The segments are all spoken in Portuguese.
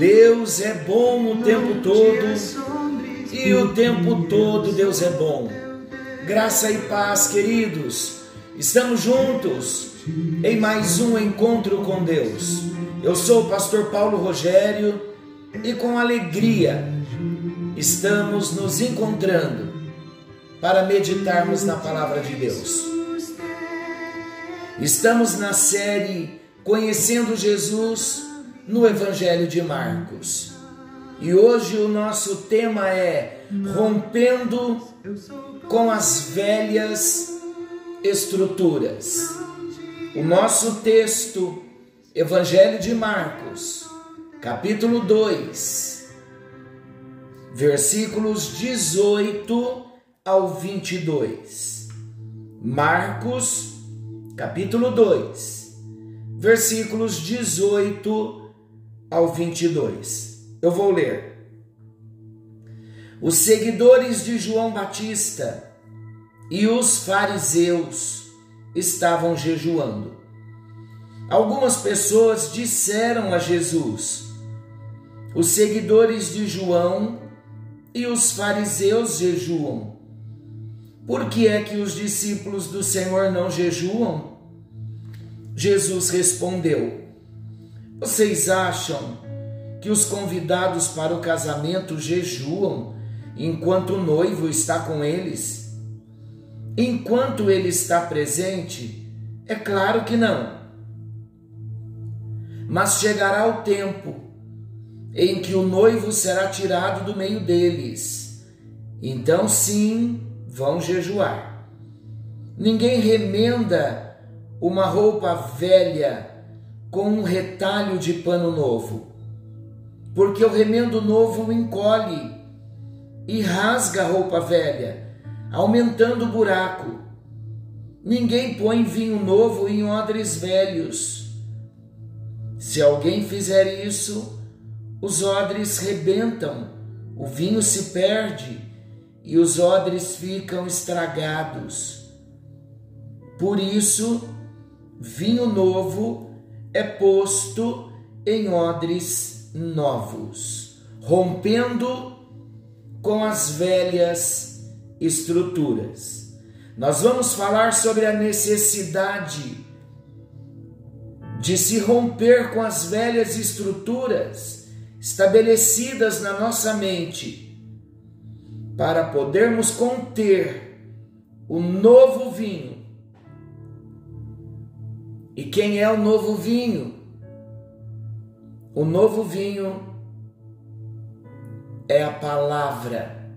Deus é bom o tempo todo e o tempo todo Deus é bom. Graça e paz, queridos. Estamos juntos em mais um encontro com Deus. Eu sou o pastor Paulo Rogério e com alegria estamos nos encontrando para meditarmos na palavra de Deus. Estamos na série Conhecendo Jesus no Evangelho de Marcos. E hoje o nosso tema é Rompendo com as Velhas Estruturas. O nosso texto, Evangelho de Marcos, capítulo 2, versículos 18 ao 22. Marcos, capítulo 2, versículos 18 ao 22. Eu vou ler. Os seguidores de João Batista e os fariseus estavam jejuando. Algumas pessoas disseram a Jesus: Os seguidores de João e os fariseus jejuam. Por que é que os discípulos do Senhor não jejuam? Jesus respondeu: Vocês acham que os convidados para o casamento jejuam enquanto o noivo está com eles? Enquanto ele está presente? É claro que não. Mas chegará o tempo em que o noivo será tirado do meio deles. Então, sim, vão jejuar. Ninguém remenda uma roupa velha com um retalho de pano novo, porque o remendo novo encolhe e rasga a roupa velha, aumentando o buraco. Ninguém põe vinho novo em odres velhos. Se alguém fizer isso, os odres rebentam, o vinho se perde e os odres ficam estragados. Por isso, vinho novo é posto em odres novos, rompendo com as velhas estruturas. Nós vamos falar sobre a necessidade de se romper com as velhas estruturas estabelecidas na nossa mente para podermos conter o novo vinho. E quem é o novo vinho? O novo vinho é a palavra,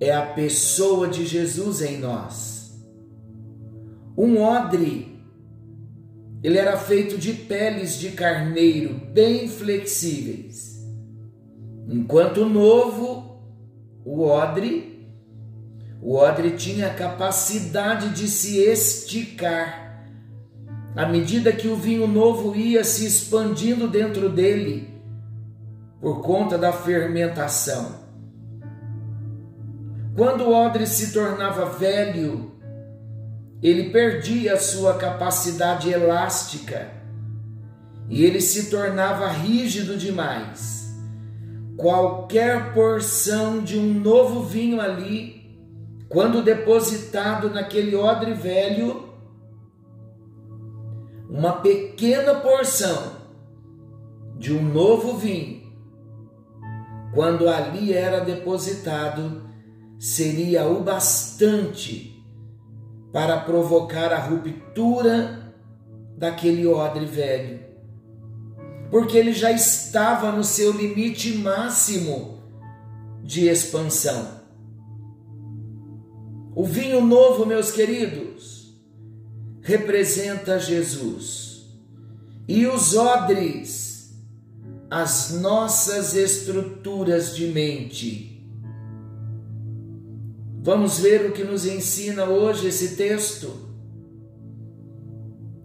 é a pessoa de Jesus em nós. Um odre, ele era feito de peles de carneiro bem flexíveis, enquanto o novo, o odre, o odre tinha a capacidade de se esticar à medida que o vinho novo ia se expandindo dentro dele por conta da fermentação. Quando o odre se tornava velho, ele perdia sua capacidade elástica e ele se tornava rígido demais. Qualquer porção de um novo vinho ali, quando depositado naquele odre velho, uma pequena porção de um novo vinho, quando ali era depositado, seria o bastante para provocar a ruptura daquele odre velho, porque ele já estava no seu limite máximo de expansão. O vinho novo, meus queridos, representa Jesus, e os odres as nossas estruturas de mente. Vamos ver o que nos ensina hoje esse texto.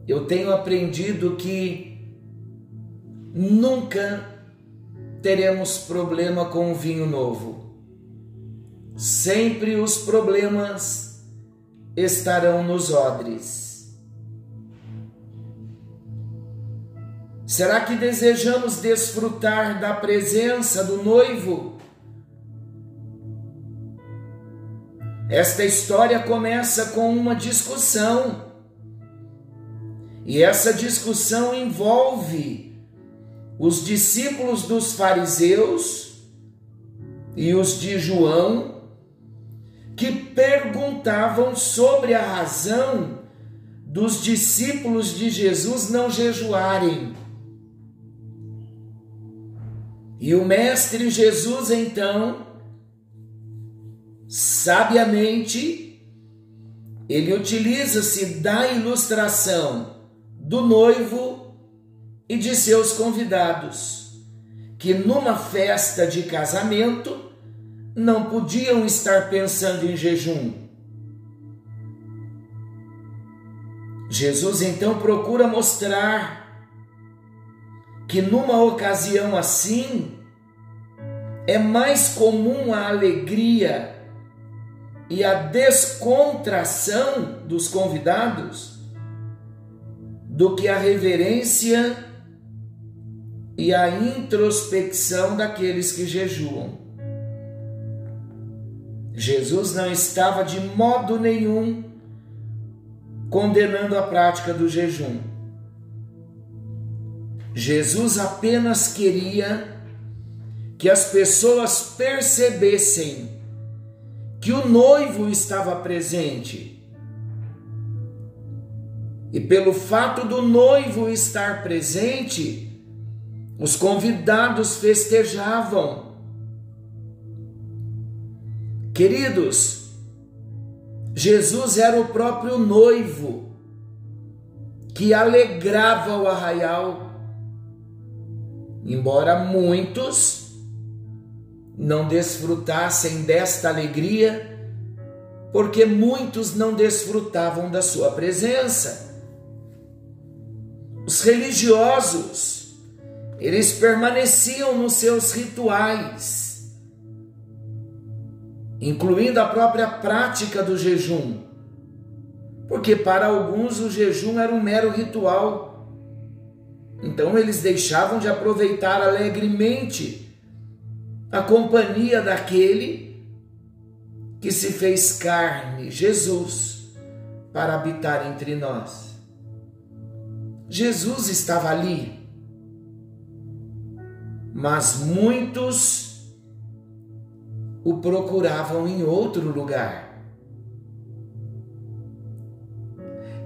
Eu tenho aprendido que nunca teremos problema com o vinho novo. Sempre os problemas estarão nos odres. Será que desejamos desfrutar da presença do noivo? Esta história começa com uma discussão. E essa discussão envolve os discípulos dos fariseus e os de João, que perguntavam sobre a razão dos discípulos de Jesus não jejuarem. E o Mestre Jesus, então, sabiamente, ele utiliza-se da ilustração do noivo e de seus convidados, que numa festa de casamento não podiam estar pensando em jejum. Jesus então procura mostrar que numa ocasião assim é mais comum a alegria e a descontração dos convidados do que a reverência e a introspecção daqueles que jejuam. Jesus não estava de modo nenhum condenando a prática do jejum Jesus apenas queria que as pessoas percebessem que o noivo estava presente. E pelo fato do noivo estar presente, os convidados festejavam. Queridos, Jesus era o próprio noivo que alegrava o arraial embora muitos não desfrutassem desta alegria, porque muitos não desfrutavam da sua presença. Os religiosos, eles permaneciam nos seus rituais, incluindo a própria prática do jejum, porque para alguns o jejum era um mero ritual então eles deixavam de aproveitar alegremente a companhia daquele que se fez carne, Jesus, para habitar entre nós. Jesus estava ali, mas muitos o procuravam em outro lugar.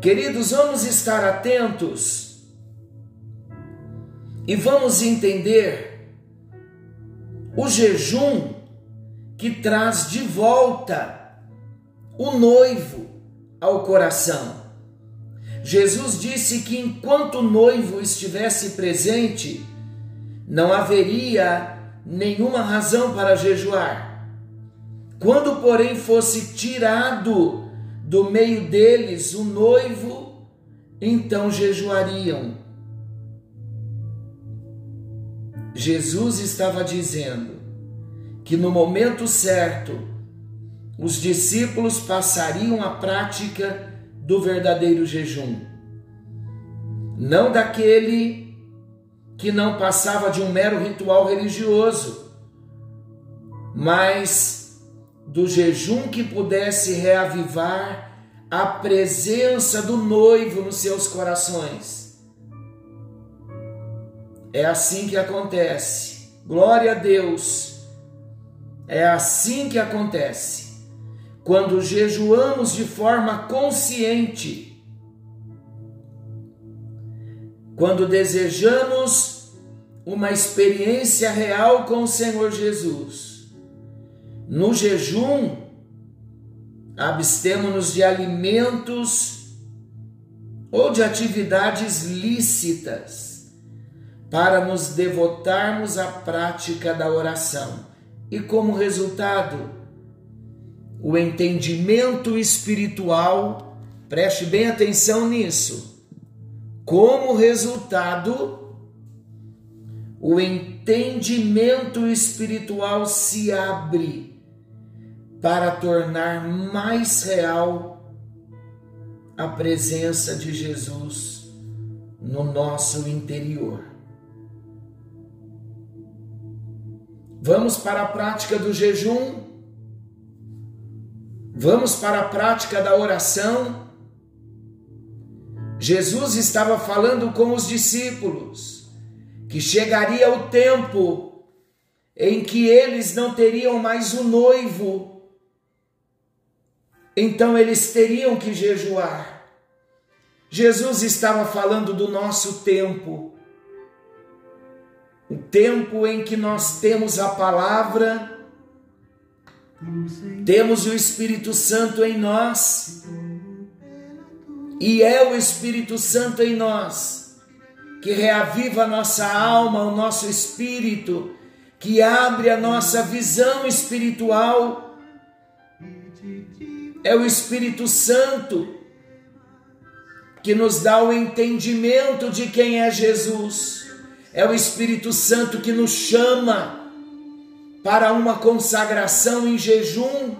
Queridos, vamos estar atentos e vamos entender o jejum que traz de volta o noivo ao coração. Jesus disse que enquanto o noivo estivesse presente, não haveria nenhuma razão para jejuar. Quando, porém, fosse tirado do meio deles o noivo, então jejuariam. Jesus estava dizendo que no momento certo os discípulos passariam a prática do verdadeiro jejum. Não daquele que não passava de um mero ritual religioso, mas do jejum que pudesse reavivar a presença do noivo nos seus corações é assim que acontece. Glória a Deus. É assim que acontece. Quando jejuamos de forma consciente, quando desejamos uma experiência real com o Senhor Jesus. No jejum, abstemos-nos de alimentos ou de atividades lícitas para nos devotarmos à prática da oração. E como resultado, o entendimento espiritual, preste bem atenção nisso. Como resultado, o entendimento espiritual se abre para tornar mais real a presença de Jesus no nosso interior. Vamos para a prática do jejum. Vamos para a prática da oração. Jesus estava falando com os discípulos que chegaria o tempo em que eles não teriam mais o noivo, então eles teriam que jejuar. Jesus estava falando do nosso tempo o tempo em que nós temos a palavra, temos o Espírito Santo em nós, e é o Espírito Santo em nós que reaviva a nossa alma, o nosso espírito, que abre a nossa visão espiritual. É o Espírito Santo que nos dá o entendimento de quem é Jesus é o Espírito Santo que nos chama para uma consagração em jejum,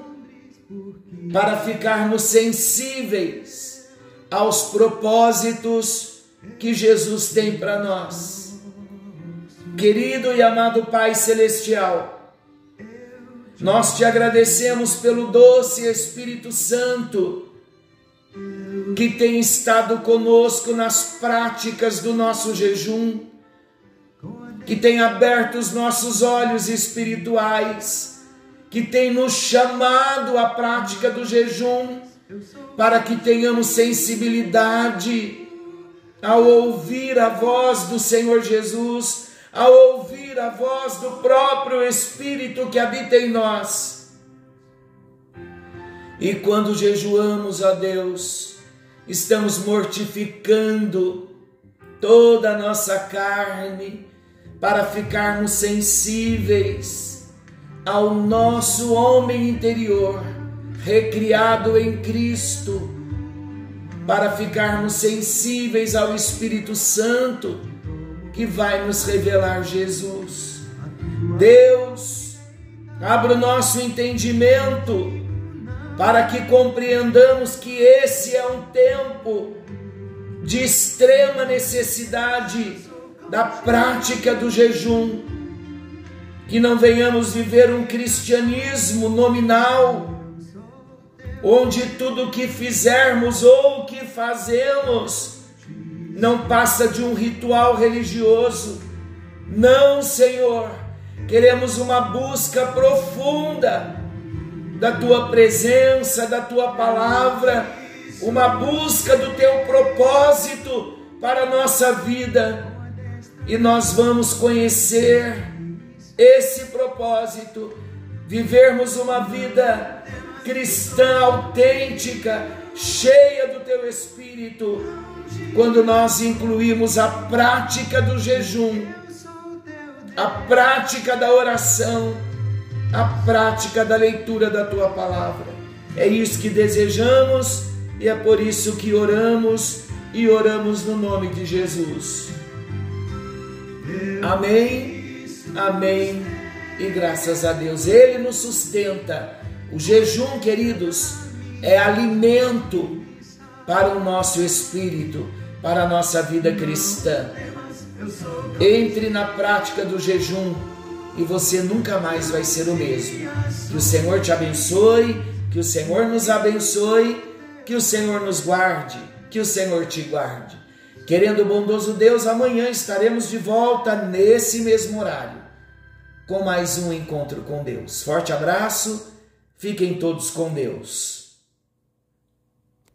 para ficarmos sensíveis aos propósitos que Jesus tem para nós. Querido e amado Pai Celestial, nós te agradecemos pelo doce Espírito Santo que tem estado conosco nas práticas do nosso jejum que tem aberto os nossos olhos espirituais, que tem nos chamado à prática do jejum, para que tenhamos sensibilidade ao ouvir a voz do Senhor Jesus, ao ouvir a voz do próprio Espírito que habita em nós. E quando jejuamos a Deus, estamos mortificando toda a nossa carne, para ficarmos sensíveis ao nosso homem interior, recriado em Cristo, para ficarmos sensíveis ao Espírito Santo que vai nos revelar Jesus. Deus, abra o nosso entendimento para que compreendamos que esse é um tempo de extrema necessidade da prática do jejum, que não venhamos viver um cristianismo nominal, onde tudo que fizermos ou que fazemos não passa de um ritual religioso. Não, Senhor, queremos uma busca profunda da tua presença, da tua palavra, uma busca do teu propósito para a nossa vida e nós vamos conhecer esse propósito, vivermos uma vida cristã autêntica, cheia do teu espírito, quando nós incluímos a prática do jejum, a prática da oração, a prática da leitura da tua palavra. É isso que desejamos e é por isso que oramos e oramos no nome de Jesus. Amém, amém e graças a Deus. Ele nos sustenta. O jejum, queridos, é alimento para o nosso espírito, para a nossa vida cristã. Entre na prática do jejum e você nunca mais vai ser o mesmo. Que o Senhor te abençoe, que o Senhor nos abençoe, que o Senhor nos guarde, que o Senhor te guarde. Querendo o bondoso Deus, amanhã estaremos de volta nesse mesmo horário, com mais um encontro com Deus. Forte abraço, fiquem todos com Deus.